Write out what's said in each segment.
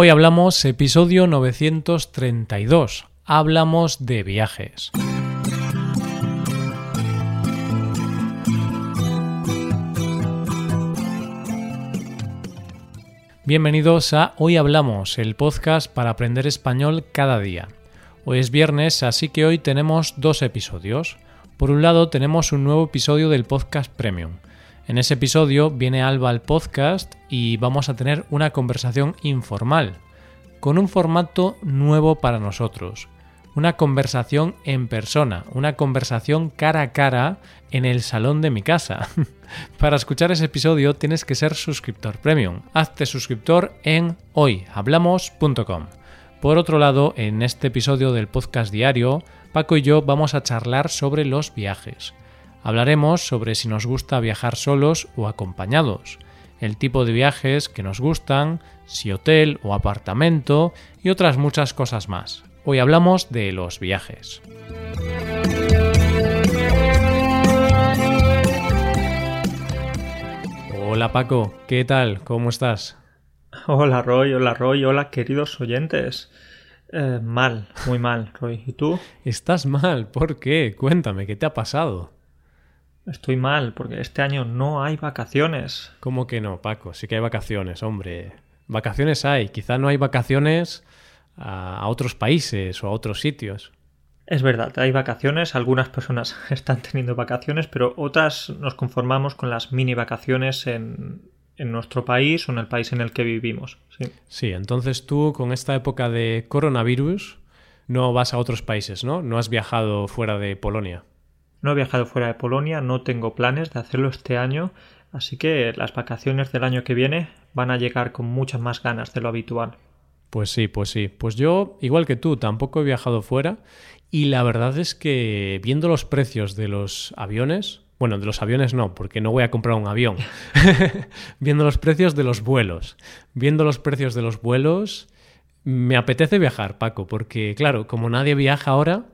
Hoy hablamos episodio 932. Hablamos de viajes. Bienvenidos a Hoy Hablamos, el podcast para aprender español cada día. Hoy es viernes, así que hoy tenemos dos episodios. Por un lado tenemos un nuevo episodio del podcast Premium. En ese episodio viene Alba al podcast y vamos a tener una conversación informal, con un formato nuevo para nosotros. Una conversación en persona, una conversación cara a cara en el salón de mi casa. para escuchar ese episodio tienes que ser suscriptor premium. Hazte suscriptor en hoyhablamos.com. Por otro lado, en este episodio del podcast diario, Paco y yo vamos a charlar sobre los viajes. Hablaremos sobre si nos gusta viajar solos o acompañados, el tipo de viajes que nos gustan, si hotel o apartamento y otras muchas cosas más. Hoy hablamos de los viajes. Hola Paco, ¿qué tal? ¿Cómo estás? Hola Roy, hola Roy, hola queridos oyentes. Eh, mal, muy mal, Roy. ¿Y tú? Estás mal, ¿por qué? Cuéntame, ¿qué te ha pasado? Estoy mal, porque este año no hay vacaciones. ¿Cómo que no, Paco? Sí que hay vacaciones, hombre. Vacaciones hay, quizá no hay vacaciones a, otros países o a otros sitios. Es verdad, hay vacaciones, algunas personas están teniendo vacaciones, pero otras nos conformamos con las mini vacaciones en, en nuestro país o en el país en el que vivimos. Sí. sí, entonces tú con esta época de coronavirus no vas a otros países, ¿no? No has viajado fuera de Polonia. No he viajado fuera de Polonia, no tengo planes de hacerlo este año, así que las vacaciones del año que viene van a llegar con muchas más ganas de lo habitual. Pues sí, pues sí. Pues yo, igual que tú, tampoco he viajado fuera y la verdad es que viendo los precios de los aviones, bueno, de los aviones no, porque no voy a comprar un avión, viendo los precios de los vuelos, viendo los precios de los vuelos, me apetece viajar, Paco, porque claro, como nadie viaja ahora,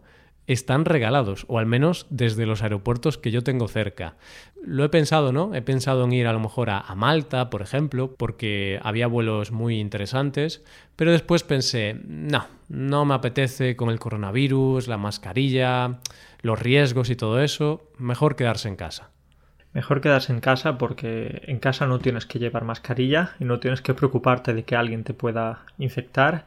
están regalados, o al menos desde los aeropuertos que yo tengo cerca. Lo he pensado, ¿no? He pensado en ir a lo mejor a, Malta, por ejemplo, porque había vuelos muy interesantes, pero después pensé, no, no me apetece con el coronavirus, la mascarilla, los riesgos y todo eso, mejor quedarse en casa. Mejor quedarse en casa porque en casa no tienes que llevar mascarilla y no tienes que preocuparte de que alguien te pueda infectar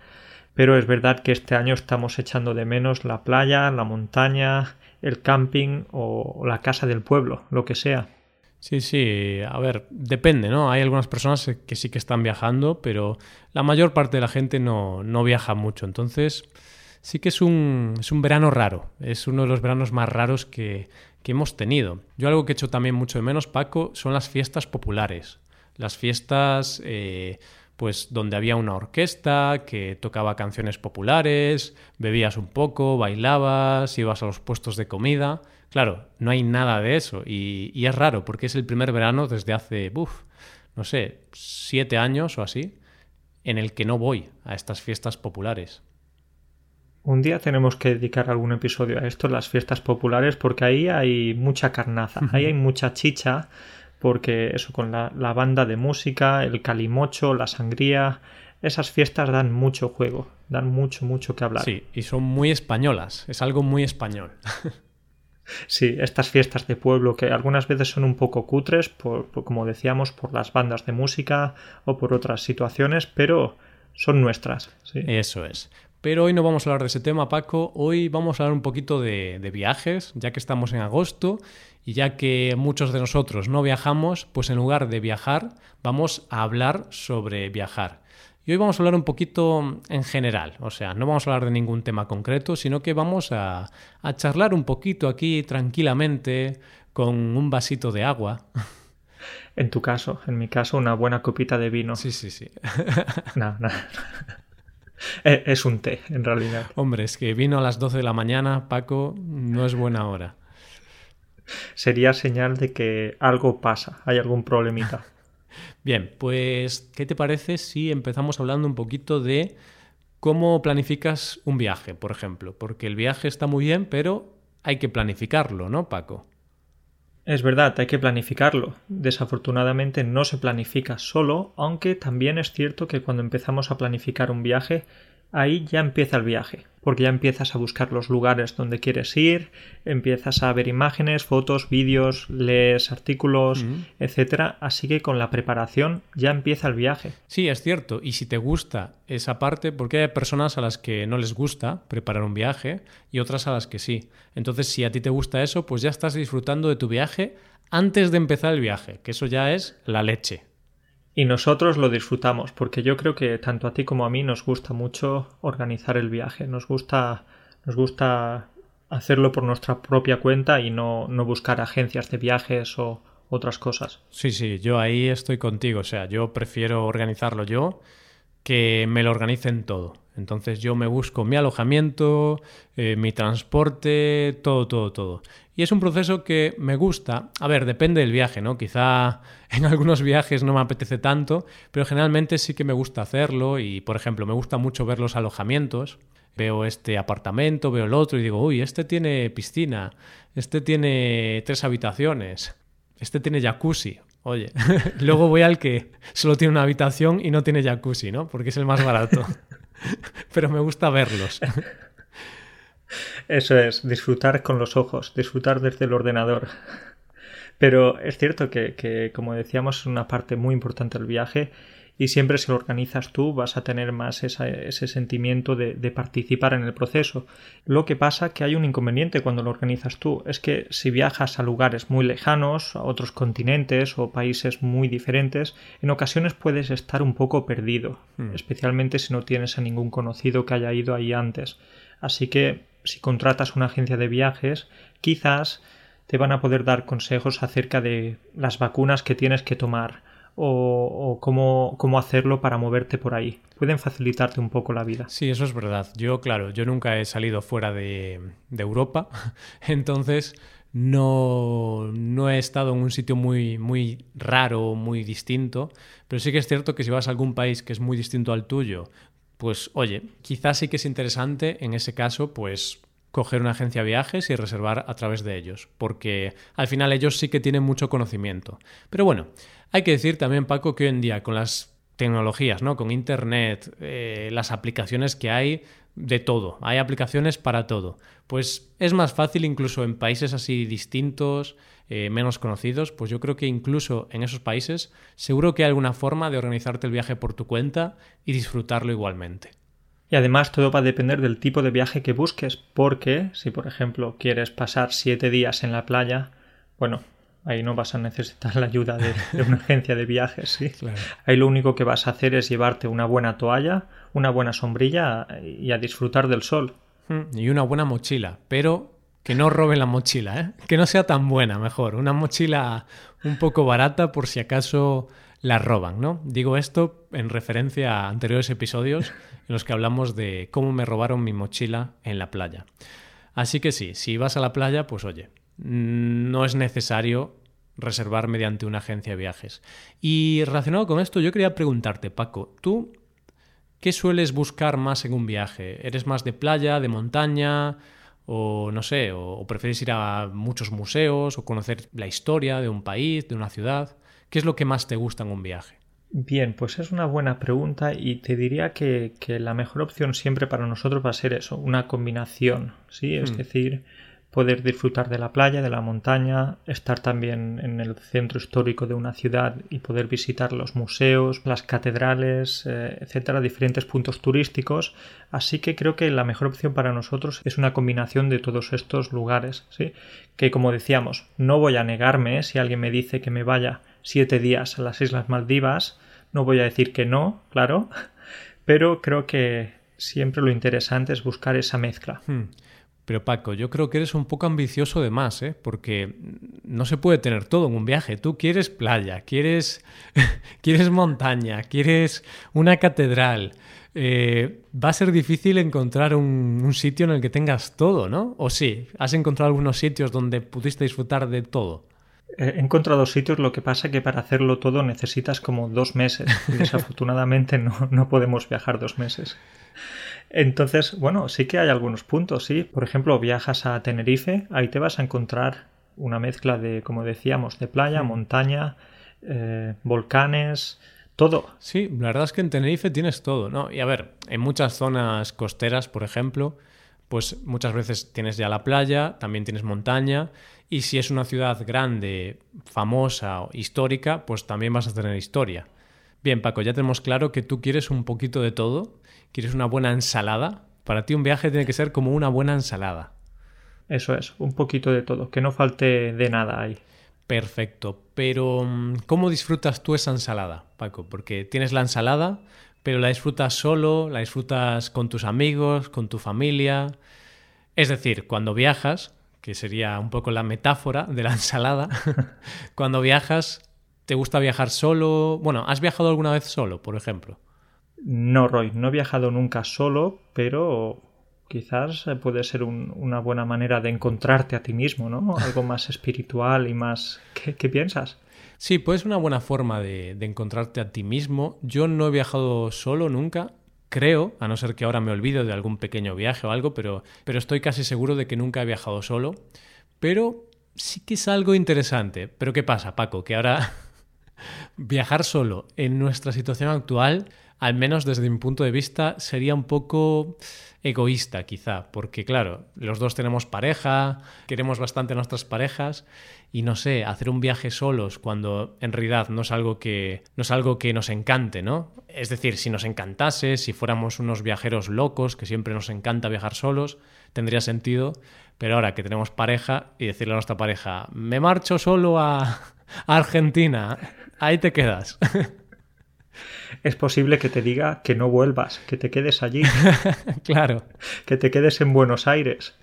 pero es verdad que este año estamos echando de menos la playa, la montaña, el camping o la casa del pueblo, lo que sea. Sí, sí, a ver, depende, ¿no? Hay algunas personas que sí que están viajando, pero la mayor parte de la gente no, no viaja mucho. Entonces, sí que es un, es un verano raro. Es uno de los veranos más raros que, que hemos tenido. Yo algo que he hecho también mucho de menos, Paco, son las fiestas populares. Las fiestas eh, pues donde había una orquesta que tocaba canciones populares, bebías un poco, bailabas, ibas a los puestos de comida. Claro, no hay nada de eso y, es raro porque es el primer verano desde hace, uff, no sé, siete años o así, en el que no voy a estas fiestas populares. Un día tenemos que dedicar algún episodio a esto, las fiestas populares, porque ahí hay mucha carnaza, ahí hay mucha chicha porque eso con la, banda de música, el calimocho, la sangría, esas fiestas dan mucho juego, dan mucho, mucho que hablar. Sí, y son muy españolas, es algo muy español. Sí, estas fiestas de pueblo que algunas veces son un poco cutres, por, como decíamos, por las bandas de música o por otras situaciones, pero son nuestras. Sí. Eso es. Pero hoy no vamos a hablar de ese tema, Paco. Hoy vamos a hablar un poquito de, de viajes, ya que estamos en agosto y ya que muchos de nosotros no viajamos, pues en lugar de viajar, vamos a hablar sobre viajar. Y hoy vamos a hablar un poquito en general, o sea, no vamos a hablar de ningún tema concreto, sino que vamos a, charlar un poquito aquí tranquilamente con un vasito de agua. En tu caso, en mi caso, una buena copita de vino. Sí, sí, sí. no, no. Es un té, en realidad. Hombre, es que vino a las 12 de la mañana, Paco, no es buena hora sería señal de que algo pasa, hay algún problemita. Bien, pues, ¿qué te parece si empezamos hablando un poquito de cómo planificas un viaje, por ejemplo? Porque el viaje está muy bien, pero hay que planificarlo, ¿no, Paco? Es verdad, hay que planificarlo. Desafortunadamente no se planifica solo, aunque también es cierto que cuando empezamos a planificar un viaje ahí ya empieza el viaje, porque ya empiezas a buscar los lugares donde quieres ir, empiezas a ver imágenes, fotos, vídeos, lees artículos, etcétera, así que con la preparación ya empieza el viaje. Sí, es cierto, y si te gusta esa parte, porque hay personas a las que no les gusta preparar un viaje y otras a las que sí. Entonces, si a ti te gusta eso, pues ya estás disfrutando de tu viaje antes de empezar el viaje, que eso ya es la leche y nosotros lo disfrutamos, porque yo creo que tanto a ti como a mí nos gusta mucho organizar el viaje, nos gusta, nos gusta hacerlo por nuestra propia cuenta y no, no buscar agencias de viajes o otras cosas. Sí, sí, yo ahí estoy contigo, o sea, yo prefiero organizarlo yo que me lo organicen todo. Entonces yo me busco mi alojamiento, eh, mi transporte, todo, todo, todo. Y es un proceso que me gusta. A ver, depende del viaje, ¿no? Quizá en algunos viajes no me apetece tanto, pero generalmente sí que me gusta hacerlo y, por ejemplo, me gusta mucho ver los alojamientos. Veo este apartamento, veo el otro y digo, uy, este tiene piscina, este tiene tres habitaciones, este tiene jacuzzi. Oye, luego voy al que solo tiene una habitación y no tiene jacuzzi, ¿no? Porque es el más barato. pero me gusta verlos. Eso es, disfrutar con los ojos, disfrutar desde el ordenador. Pero es cierto que, como decíamos, es una parte muy importante del viaje y siempre si lo organizas tú vas a tener más ese sentimiento de, de, participar en el proceso. Lo que pasa que hay un inconveniente cuando lo organizas tú, es que si viajas a lugares muy lejanos, a otros continentes o países muy diferentes, en ocasiones puedes estar un poco perdido, hmm. especialmente si no tienes a ningún conocido que haya ido ahí antes. Así que si contratas una agencia de viajes, quizás te van a poder dar consejos acerca de las vacunas que tienes que tomar o, cómo, cómo, hacerlo para moverte por ahí. Pueden facilitarte un poco la vida. Sí, eso es verdad. Yo, claro, yo nunca he salido fuera de, de Europa, entonces no, no, he estado en un sitio muy, muy raro, muy distinto, pero sí que es cierto que si vas a algún país que es muy distinto al tuyo, pues oye, quizás sí que es interesante en ese caso, pues coger una agencia de viajes y reservar a través de ellos, porque al final ellos sí que tienen mucho conocimiento. Pero bueno, hay que decir también, Paco, que hoy en día con las tecnologías, ¿no? Con Internet, eh, las aplicaciones que hay de todo, hay aplicaciones para todo. Pues es más fácil incluso en países así distintos, eh, menos conocidos, pues yo creo que incluso en esos países seguro que hay alguna forma de organizarte el viaje por tu cuenta y disfrutarlo igualmente. Y además todo va a depender del tipo de viaje que busques, porque si por ejemplo quieres pasar siete días en la playa, bueno, ahí no vas a necesitar la ayuda de, una agencia de viajes, ¿sí? Ahí lo único que vas a hacer es llevarte una buena toalla, una buena sombrilla y a disfrutar del sol. Hmm, y una buena mochila, pero que no roben la mochila, ¿eh? Que no sea tan buena, mejor. Una mochila un poco barata por si acaso la roban, ¿no? Digo esto en referencia a anteriores episodios en los que hablamos de cómo me robaron mi mochila en la playa. Así que sí, si vas a la playa, pues oye, no es necesario reservar mediante una agencia de viajes. Y relacionado con esto, yo quería preguntarte, Paco, ¿tú qué sueles buscar más en un viaje? ¿Eres más de playa, de montaña? O no sé, o, prefieres ir a muchos museos o conocer la historia de un país, de una ciudad. ¿Qué es lo que más te gusta en un viaje? Bien, pues es una buena pregunta y te diría que, la mejor opción siempre para nosotros va a ser eso, una combinación, ¿sí? Es hmm. decir, poder disfrutar de la playa, de la montaña, estar también en el centro histórico de una ciudad y poder visitar los museos, las catedrales, eh, etcétera, diferentes puntos turísticos. Así que creo que la mejor opción para nosotros es una combinación de todos estos lugares, ¿sí? Que como decíamos, no voy a negarme si alguien me dice que me vaya siete días a las Islas Maldivas, no voy a decir que no, claro, pero creo que siempre lo interesante es buscar esa mezcla. Hmm. Pero Paco, yo creo que eres un poco ambicioso de más, ¿eh? porque no se puede tener todo en un viaje. Tú quieres playa, quieres, quieres montaña, quieres una catedral. Eh, va a ser difícil encontrar un, un, sitio en el que tengas todo, ¿no? O sí, has encontrado algunos sitios donde pudiste disfrutar de todo. He encontrado sitios, lo que pasa que para hacerlo todo necesitas como dos meses. Y desafortunadamente no, no podemos viajar dos meses. Entonces, bueno, sí que hay algunos puntos, sí. Por ejemplo, viajas a Tenerife, ahí te vas a encontrar una mezcla de, como decíamos, de playa, montaña, eh, volcanes, todo. Sí, la verdad es que en Tenerife tienes todo, ¿no? Y a ver, en muchas zonas costeras, por ejemplo, pues muchas veces tienes ya la playa, también tienes montaña, y si es una ciudad grande, famosa o histórica, pues también vas a tener historia. Bien, Paco, ya tenemos claro que tú quieres un poquito de todo, quieres una buena ensalada. Para ti un viaje tiene que ser como una buena ensalada. Eso es, un poquito de todo, que no falte de nada ahí. Perfecto, pero mm, ¿cómo disfrutas tú esa ensalada, Paco? Porque tienes la ensalada, pero la disfrutas solo, la disfrutas con tus amigos, con tu familia. Es decir, cuando viajas, que sería un poco la metáfora de la ensalada, cuando viajas, ¿te gusta viajar solo? Bueno, ¿has viajado alguna vez solo, por ejemplo? No, Roy, no he viajado nunca solo, pero quizás puede ser una buena manera de encontrarte a ti mismo, ¿no? Algo más espiritual y más... ¿Qué, piensas? Sí, pues una buena forma de, encontrarte a ti mismo. Yo no he viajado solo nunca, creo, a no ser que ahora me olvido de algún pequeño viaje o algo, pero, pero estoy casi seguro de que nunca he viajado solo. Pero sí que es algo interesante. Pero ¿qué pasa, Paco? Que ahora viajar solo en nuestra situación actual al menos desde mi punto de vista, sería un poco egoísta quizá, porque claro, los dos tenemos pareja, queremos bastante nuestras parejas y no sé, hacer un viaje solos cuando en realidad no es algo que no es algo que nos encante, ¿no? Es decir, si nos encantase, si fuéramos unos viajeros locos que siempre nos encanta viajar solos, tendría sentido, pero ahora que tenemos pareja y decirle a nuestra pareja, "Me marcho solo a Argentina", ahí te quedas. es posible que te diga que no vuelvas, que te quedes allí. claro. Que te quedes en Buenos Aires.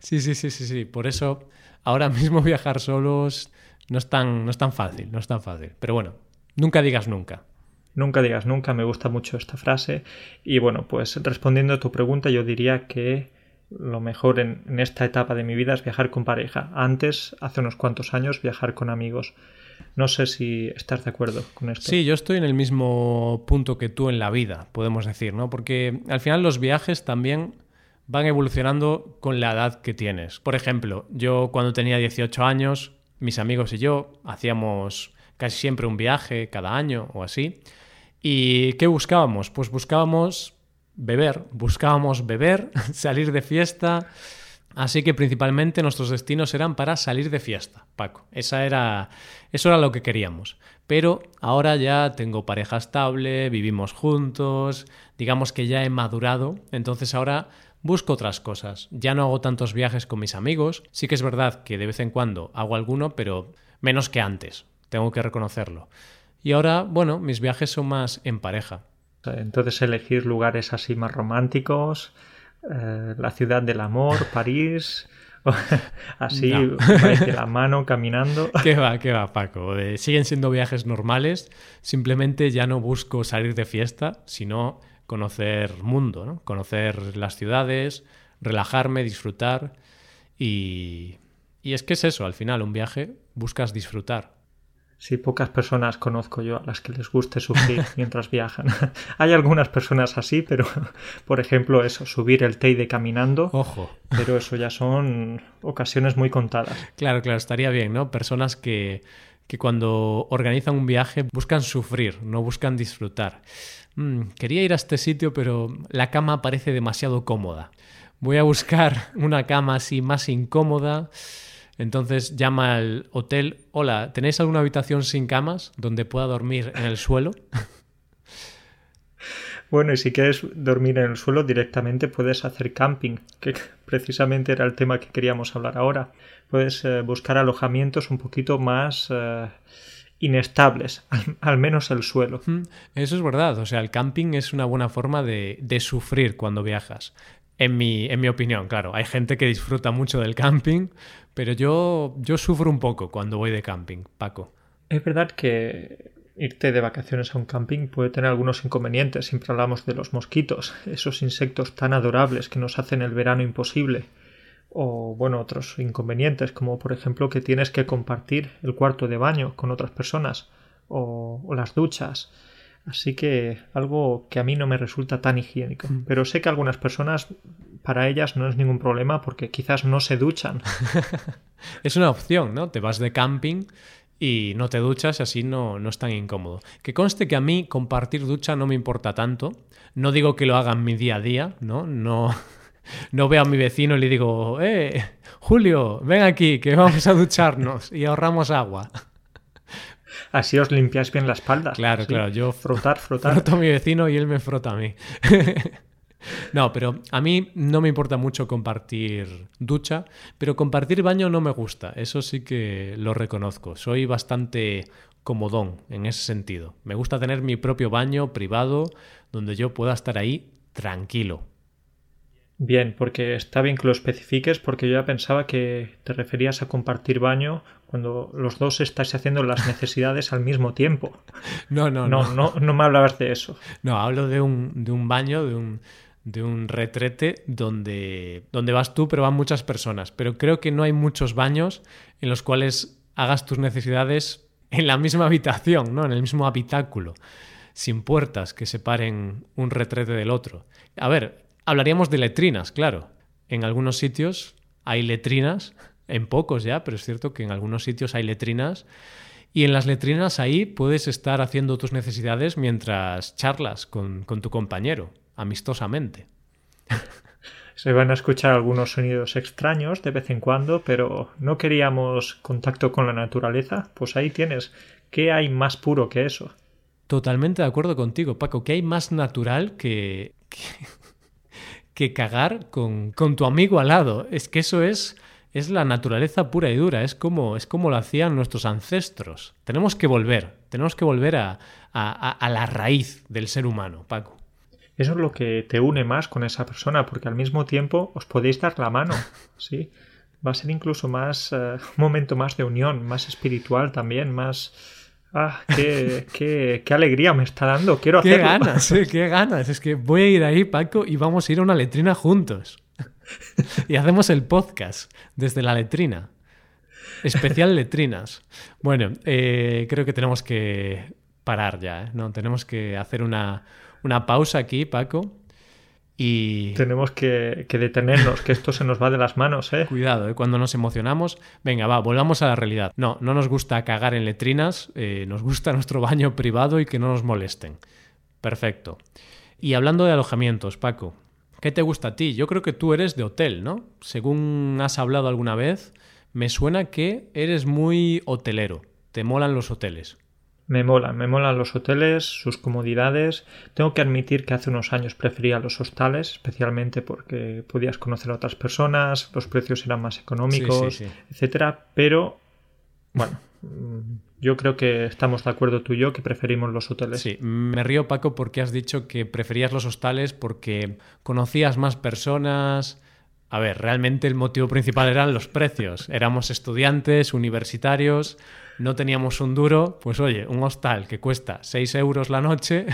Sí, sí, sí, sí, sí. Por eso ahora mismo viajar solos no es tan, no es tan fácil, no es tan fácil. Pero bueno, nunca digas nunca. Nunca digas nunca, me gusta mucho esta frase. Y bueno, pues respondiendo a tu pregunta, yo diría que lo mejor en, en esta etapa de mi vida es viajar con pareja. Antes, hace unos cuantos años, viajar con amigos. No sé si estás de acuerdo con esto. Sí, yo estoy en el mismo punto que tú en la vida, podemos decir, ¿no? Porque al final los viajes también van evolucionando con la edad que tienes. Por ejemplo, yo cuando tenía 18 años, mis amigos y yo hacíamos casi siempre un viaje cada año o así. ¿Y qué buscábamos? Pues buscábamos beber, buscábamos beber, salir de fiesta, Así que principalmente nuestros destinos eran para salir de fiesta, Paco. Esa era, eso era lo que queríamos. Pero ahora ya tengo pareja estable, vivimos juntos, digamos que ya he madurado, entonces ahora busco otras cosas. Ya no hago tantos viajes con mis amigos. Sí que es verdad que de vez en cuando hago alguno, pero menos que antes. Tengo que reconocerlo. Y ahora, bueno, mis viajes son más en pareja. Entonces elegir lugares así más románticos, eh, la ciudad del amor, París. Así, de la mano, caminando. ¿Qué va, qué va, Paco? Eh, siguen siendo viajes normales. Simplemente ya no busco salir de fiesta, sino conocer mundo, ¿no? Conocer las ciudades, relajarme, disfrutar. Y, y es que es eso, al final, un viaje buscas disfrutar. Sí, pocas personas conozco yo a las que les guste sufrir mientras viajan. Hay algunas personas así, pero por ejemplo eso, subir el Teide caminando. Ojo. Pero eso ya son ocasiones muy contadas. Claro, claro, estaría bien, ¿no? Personas que, que cuando organizan un viaje buscan sufrir, no buscan disfrutar. Mm, quería ir a este sitio, pero la cama parece demasiado cómoda. Voy a buscar una cama así más incómoda entonces llama al hotel, hola, ¿tenéis alguna habitación sin camas donde pueda dormir en el suelo? Bueno, y si quieres dormir en el suelo directamente puedes hacer camping, que precisamente era el tema que queríamos hablar ahora. Puedes eh, buscar alojamientos un poquito más eh, inestables, al, menos el suelo. Eso es verdad, o sea, el camping es una buena forma de, de sufrir cuando viajas. En mi, en mi opinión, claro, hay gente que disfruta mucho del camping, pero yo, yo sufro un poco cuando voy de camping, Paco. Es verdad que irte de vacaciones a un camping puede tener algunos inconvenientes. Siempre hablamos de los mosquitos, esos insectos tan adorables que nos hacen el verano imposible. O, bueno, otros inconvenientes, como por ejemplo que tienes que compartir el cuarto de baño con otras personas o, o las duchas. Así que algo que a mí no me resulta tan higiénico. Mm. Pero sé que algunas personas, para ellas no es ningún problema porque quizás no se duchan. es una opción, ¿no? Te vas de camping y no te duchas y así no, no es tan incómodo. Que conste que a mí compartir ducha no me importa tanto. No digo que lo haga en mi día a día, ¿no? No, no veo a mi vecino y le digo, eh, Julio, ven aquí, que vamos a ducharnos y ahorramos agua. Así os limpiáis bien la espalda. Claro, claro, yo frotar, frotar. Froto a mi vecino y él me frota a mí. no, pero a mí no me importa mucho compartir ducha, pero compartir baño no me gusta. Eso sí que lo reconozco. Soy bastante comodón en ese sentido. Me gusta tener mi propio baño privado donde yo pueda estar ahí tranquilo. Bien, porque está bien que lo especifiques porque yo ya pensaba que te referías a compartir baño cuando los dos estáis haciendo las necesidades al mismo tiempo. No, no, no. No, no, no me hablabas de eso. No, hablo de un, de un baño, de un, de un retrete donde, donde vas tú, pero van muchas personas. Pero creo que no hay muchos baños en los cuales hagas tus necesidades en la misma habitación, ¿no? En el mismo habitáculo, sin puertas que separen un retrete del otro. A ver, hablaríamos de letrinas, claro. En algunos sitios hay letrinas, en pocos ya, pero es cierto que en algunos sitios hay letrinas. Y en las letrinas ahí puedes estar haciendo tus necesidades mientras charlas con, con tu compañero, amistosamente. Se van a escuchar algunos sonidos extraños de vez en cuando, pero no queríamos contacto con la naturaleza. Pues ahí tienes. ¿Qué hay más puro que eso? Totalmente de acuerdo contigo, Paco. ¿Qué hay más natural que, que, que cagar con, con, tu amigo al lado? Es que eso es, es la naturaleza pura y dura. Es como, es como lo hacían nuestros ancestros. Tenemos que volver. Tenemos que volver a, a, a la raíz del ser humano, Paco. Eso es lo que te une más con esa persona, porque al mismo tiempo os podéis dar la mano, ¿sí? Va a ser incluso más uh, un momento más de unión, más espiritual también, más ah, qué, qué, qué alegría me está dando, quiero qué hacerlo. ganas, eh, qué ganas, es que voy a ir ahí, Paco, y vamos a ir a una letrina juntos. y hacemos el podcast desde la letrina. Especial letrinas. Bueno, eh, creo que tenemos que parar ya, ¿eh? ¿no? Tenemos que hacer una, una pausa aquí, Paco. Y... Tenemos que, que, detenernos, que esto se nos va de las manos, ¿eh? Cuidado, ¿eh? cuando nos emocionamos. Venga, va, volvamos a la realidad. No, no nos gusta cagar en letrinas, eh, nos gusta nuestro baño privado y que no nos molesten. Perfecto. Y hablando de alojamientos, Paco, ¿qué te gusta a ti? Yo creo que tú eres de hotel, ¿no? Según has hablado alguna vez, me suena que eres muy hotelero. Te molan los hoteles. Me molan, me molan los hoteles, sus comodidades. Tengo que admitir que hace unos años prefería los hostales, especialmente porque podías conocer a otras personas, los precios eran más económicos, sí, sí, sí. etcétera. Pero, bueno, yo creo que estamos de acuerdo tú y yo que preferimos los hoteles. Sí, me río, Paco, porque has dicho que preferías los hostales porque conocías más personas. A ver, realmente el motivo principal eran los precios. Éramos estudiantes, universitarios no teníamos un duro, pues oye, un hostal que cuesta 6 euros la noche,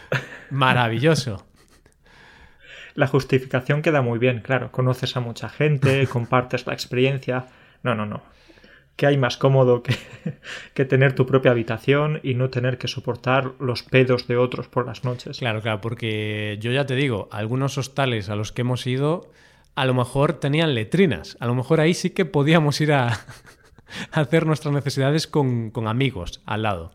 maravilloso. La justificación queda muy bien, claro, conoces a mucha gente, compartes la experiencia. No, no, no. ¿Qué hay más cómodo que, que, tener tu propia habitación y no tener que soportar los pedos de otros por las noches? Claro, claro, porque yo ya te digo, algunos hostales a los que hemos ido a lo mejor tenían letrinas, a lo mejor ahí sí que podíamos ir a, hacer nuestras necesidades con, con amigos al lado.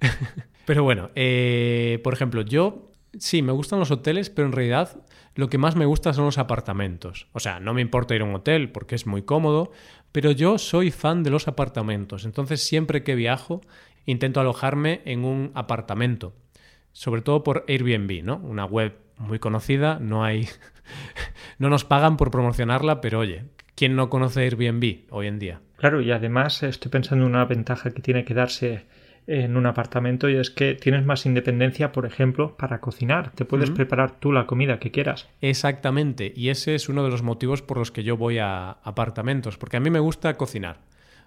pero bueno, eh, por ejemplo, yo sí, me gustan los hoteles, pero en realidad lo que más me gusta son los apartamentos. O sea, no me importa ir a un hotel porque es muy cómodo, pero yo soy fan de los apartamentos. Entonces, siempre que viajo, intento alojarme en un apartamento. Sobre todo por Airbnb, ¿no? Una web muy conocida, no hay. no nos pagan por promocionarla, pero oye, ¿quién no conoce Airbnb hoy en día? Claro, y además estoy pensando en una ventaja que tiene que darse en un apartamento y es que tienes más independencia, por ejemplo, para cocinar. Te puedes uh -huh. preparar tú la comida que quieras. Exactamente, y ese es uno de los motivos por los que yo voy a apartamentos, porque a mí me gusta cocinar.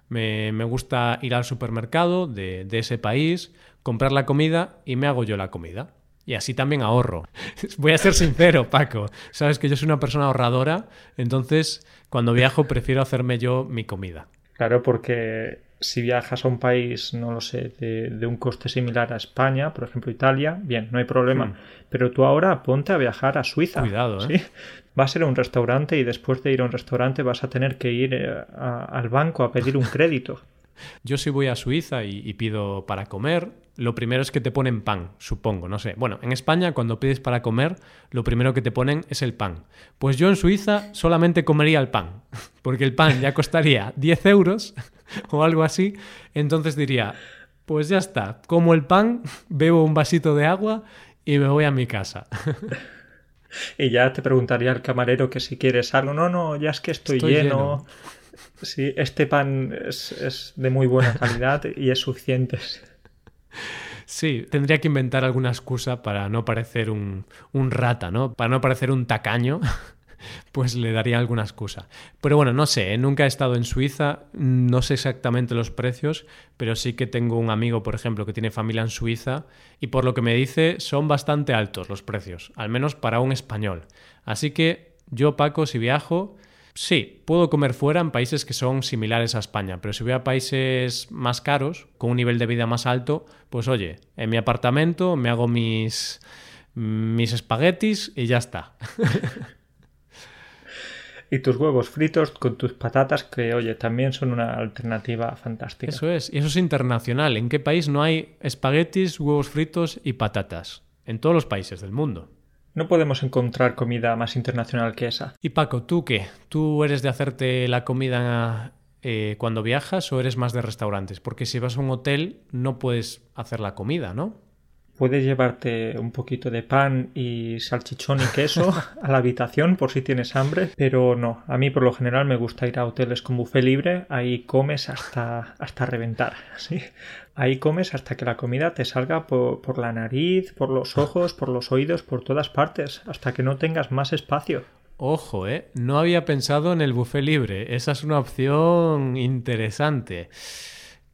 Me, me gusta ir al supermercado de, de ese país, comprar la comida y me hago yo la comida. Y así también ahorro. Voy a ser sincero, Paco. Sabes que yo soy una persona ahorradora, entonces cuando viajo prefiero hacerme yo mi comida. Claro, porque si viajas a un país, no lo sé, de, un coste similar a España, por ejemplo Italia, bien, no hay problema. Hmm. Pero tú ahora ponte a viajar a Suiza. Cuidado, ¿eh? ¿sí? Vas a ir a un restaurante y después de ir a un restaurante vas a tener que ir eh, al banco a pedir un crédito. Yo si voy a Suiza y, pido para comer, lo primero es que te ponen pan, supongo, no sé. Bueno, en España cuando pides para comer, lo primero que te ponen es el pan. Pues yo en Suiza solamente comería el pan, porque el pan ya costaría 10 euros o algo así, entonces diría, pues ya está, como el pan, bebo un vasito de agua y me voy a mi casa. Y ya te preguntaría el camarero que si quieres algo. No, no, ya es que estoy, lleno. Sí, este pan es, de muy buena calidad y es suficiente. Sí, tendría que inventar alguna excusa para no parecer un, un rata, ¿no? Para no parecer un tacaño pues le daría alguna excusa. Pero bueno, no sé, ¿eh? nunca he estado en Suiza, no sé exactamente los precios, pero sí que tengo un amigo, por ejemplo, que tiene familia en Suiza y por lo que me dice son bastante altos los precios, al menos para un español. Así que yo, Paco, si viajo, Sí, puedo comer fuera en países que son similares a España, pero si voy a países más caros, con un nivel de vida más alto, pues oye, en mi apartamento me hago mis, mis espaguetis y ya está. y tus huevos fritos con tus patatas, que oye, también son una alternativa fantástica. Eso es, y eso es internacional. ¿En qué país no hay espaguetis, huevos fritos y patatas? En todos los países del mundo. No podemos encontrar comida más internacional que esa. Y Paco, ¿tú qué? ¿Tú eres de hacerte la comida eh, cuando viajas o eres más de restaurantes? Porque si vas a un hotel no puedes hacer la comida, ¿no? Puedes llevarte un poquito de pan y salchichón y queso a la habitación por si tienes hambre, pero no, a mí por lo general me gusta ir a hoteles con buffet libre, ahí comes hasta, hasta reventar, ¿sí? Ahí comes hasta que la comida te salga por, por la nariz, por los ojos, por los oídos, por todas partes, hasta que no tengas más espacio. Ojo, ¿eh? No había pensado en el buffet libre. Esa es una opción interesante.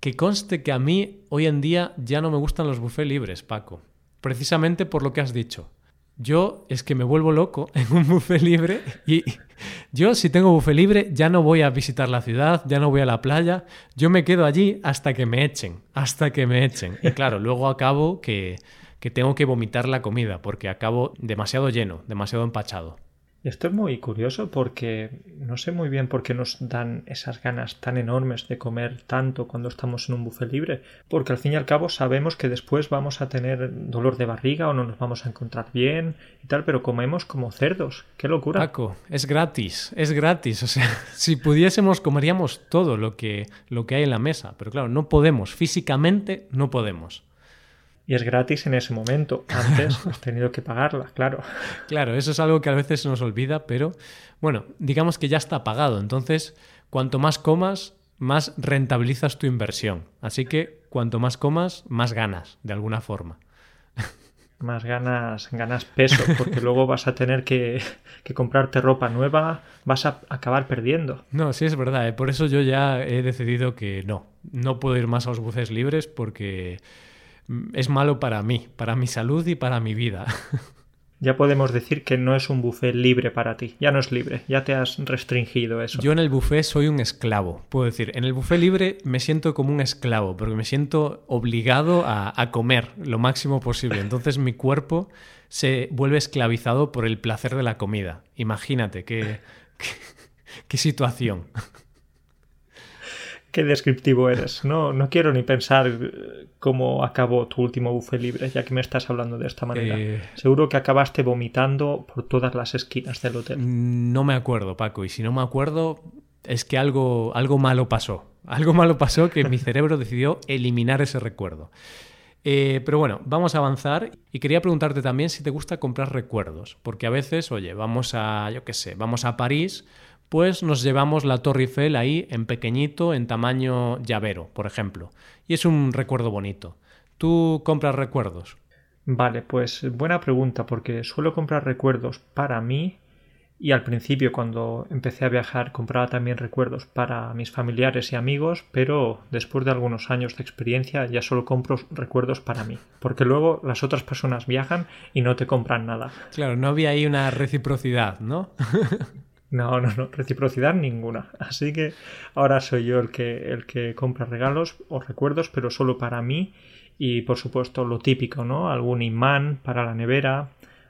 Que conste que a mí hoy en día ya no me gustan los buffets libres, Paco. Precisamente por lo que has dicho. Yo es que me vuelvo loco en un buffet libre y yo si tengo buffet libre ya no voy a visitar la ciudad, ya no voy a la playa, yo me quedo allí hasta que me echen, hasta que me echen. Y claro, luego acabo que, que tengo que vomitar la comida porque acabo demasiado lleno, demasiado empachado. Esto es muy curioso porque no sé muy bien por qué nos dan esas ganas tan enormes de comer tanto cuando estamos en un buffet libre, porque al fin y al cabo sabemos que después vamos a tener dolor de barriga o no nos vamos a encontrar bien y tal, pero comemos como cerdos. ¡Qué locura! Paco, es gratis, es gratis. O sea, si pudiésemos comeríamos todo lo que, lo que hay en la mesa, pero claro, no podemos, físicamente no podemos. Y es gratis en ese momento. Antes has tenido que pagarla, claro. Claro, eso es algo que a veces se nos olvida, pero bueno, digamos que ya está pagado. Entonces, cuanto más comas, más rentabilizas tu inversión. Así que cuanto más comas, más ganas, de alguna forma. Más ganas, ganas peso, porque luego vas a tener que, que, comprarte ropa nueva, vas a acabar perdiendo. No, sí es verdad, ¿eh? por eso yo ya he decidido que no, no puedo ir más a los buces libres porque es malo para mí, para mi salud y para mi vida. Ya podemos decir que no es un buffet libre para ti, ya no es libre, ya te has restringido eso. Yo en el buffet soy un esclavo, puedo decir, en el buffet libre me siento como un esclavo, porque me siento obligado a, comer lo máximo posible, entonces mi cuerpo se vuelve esclavizado por el placer de la comida. Imagínate qué, qué situación qué descriptivo eres. No, no quiero ni pensar eh, cómo acabó tu último buffet libre, ya que me estás hablando de esta manera. Eh, Seguro que acabaste vomitando por todas las esquinas del hotel. No me acuerdo, Paco, y si no me acuerdo, es que algo, algo malo pasó. Algo malo pasó que mi cerebro decidió eliminar ese recuerdo. Eh, pero bueno, vamos a avanzar y quería preguntarte también si te gusta comprar recuerdos, porque a veces, oye, vamos a, yo qué sé, vamos a París pues nos llevamos la Torre Eiffel ahí en pequeñito, en tamaño llavero, por ejemplo. Y es un recuerdo bonito. ¿Tú compras recuerdos? Vale, pues buena pregunta, porque suelo comprar recuerdos para mí y al principio cuando empecé a viajar compraba también recuerdos para mis familiares y amigos, pero después de algunos años de experiencia ya solo compro recuerdos para mí, porque luego las otras personas viajan y no te compran nada. Claro, no había ahí una reciprocidad, ¿no? No, no, no, reciprocidad ninguna. Así que ahora soy yo el que, el que compra regalos o recuerdos, pero solo para mí. Y por supuesto lo típico, ¿no? Algún imán para la nevera,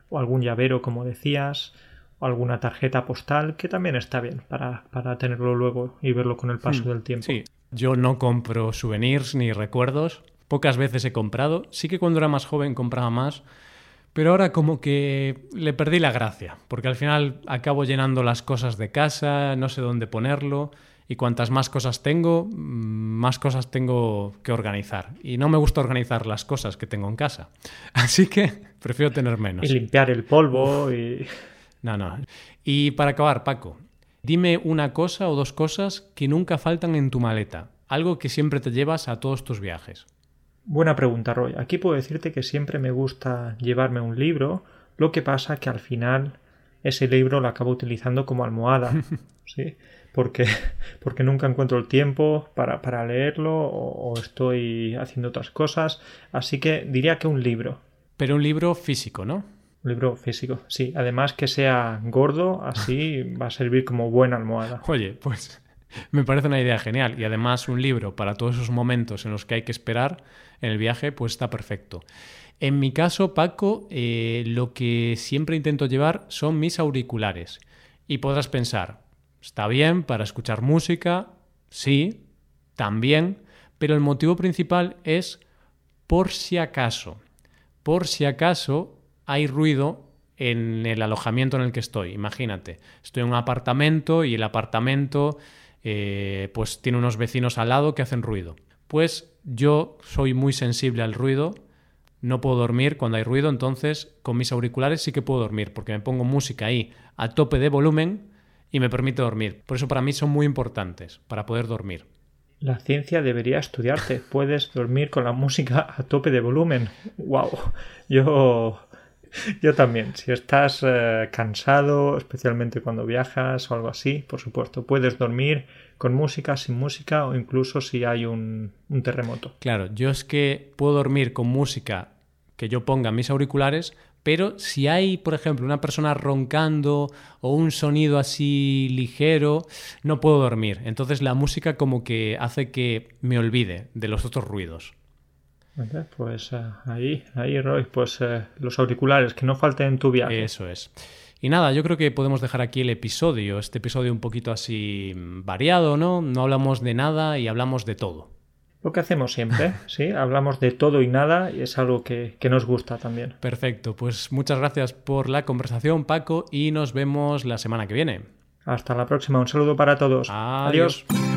o algún llavero, como decías, o alguna tarjeta postal, que también está bien para, para tenerlo luego y verlo con el paso Hmm, del tiempo. Sí, yo no compro souvenirs ni recuerdos. Pocas veces he comprado. Sí que cuando era más joven compraba más. Pero ahora como que le perdí la gracia, porque al final acabo llenando las cosas de casa, no sé dónde ponerlo, y cuantas más cosas tengo, mm, más cosas tengo que organizar. Y no me gusta organizar las cosas que tengo en casa. Así que prefiero tener menos. Y limpiar el polvo y... No, no. Y para acabar, Paco, dime una cosa o dos cosas que nunca faltan en tu maleta. Algo que siempre te llevas a todos tus viajes. Buena pregunta, Roy. Aquí puedo decirte que siempre me gusta llevarme un libro, lo que pasa que al final ese libro lo acabo utilizando como almohada, ¿sí? Porque, porque nunca encuentro el tiempo para, para leerlo o, o estoy haciendo otras cosas, así que diría que un libro. Pero un libro físico, ¿no? Un libro físico, sí. Además que sea gordo, así va a servir como buena almohada. Oye, pues me parece una idea genial. Y además un libro para todos esos momentos en los que hay que esperar en el viaje, pues está perfecto. En mi caso, Paco, eh, lo que siempre intento llevar son mis auriculares. Y podrás pensar, está bien para escuchar música, sí, también, pero el motivo principal es por si acaso. Por si acaso hay ruido en el alojamiento en el que estoy. Imagínate, estoy en un apartamento y el apartamento eh, pues tiene unos vecinos al lado que hacen ruido. Pues yo soy muy sensible al ruido, no puedo dormir cuando hay ruido, entonces con mis auriculares sí que puedo dormir, porque me pongo música ahí a tope de volumen y me permite dormir. Por eso para mí son muy importantes, para poder dormir. La ciencia debería estudiarte. Puedes dormir con la música a tope de volumen. ¡Wow! Yo, yo también. Si estás eh, cansado, especialmente cuando viajas o algo así, por supuesto, puedes dormir con música, sin música o incluso si hay un, un terremoto. Claro, yo es que puedo dormir con música que yo ponga en mis auriculares, pero si hay, por ejemplo, una persona roncando o un sonido así ligero, no puedo dormir. Entonces la música como que hace que me olvide de los otros ruidos. Pues eh, ahí, ahí, Roy, pues eh, los auriculares, que no falten en tu viaje. Eso es. Y nada, yo creo que podemos dejar aquí el episodio, este episodio un poquito así variado, ¿no? No hablamos de nada y hablamos de todo. Lo que hacemos siempre, ¿sí? Hablamos de todo y nada y es algo que, que nos gusta también. Perfecto, pues muchas gracias por la conversación, Paco, y nos vemos la semana que viene. Hasta la próxima, un saludo para todos. Adiós. Adiós.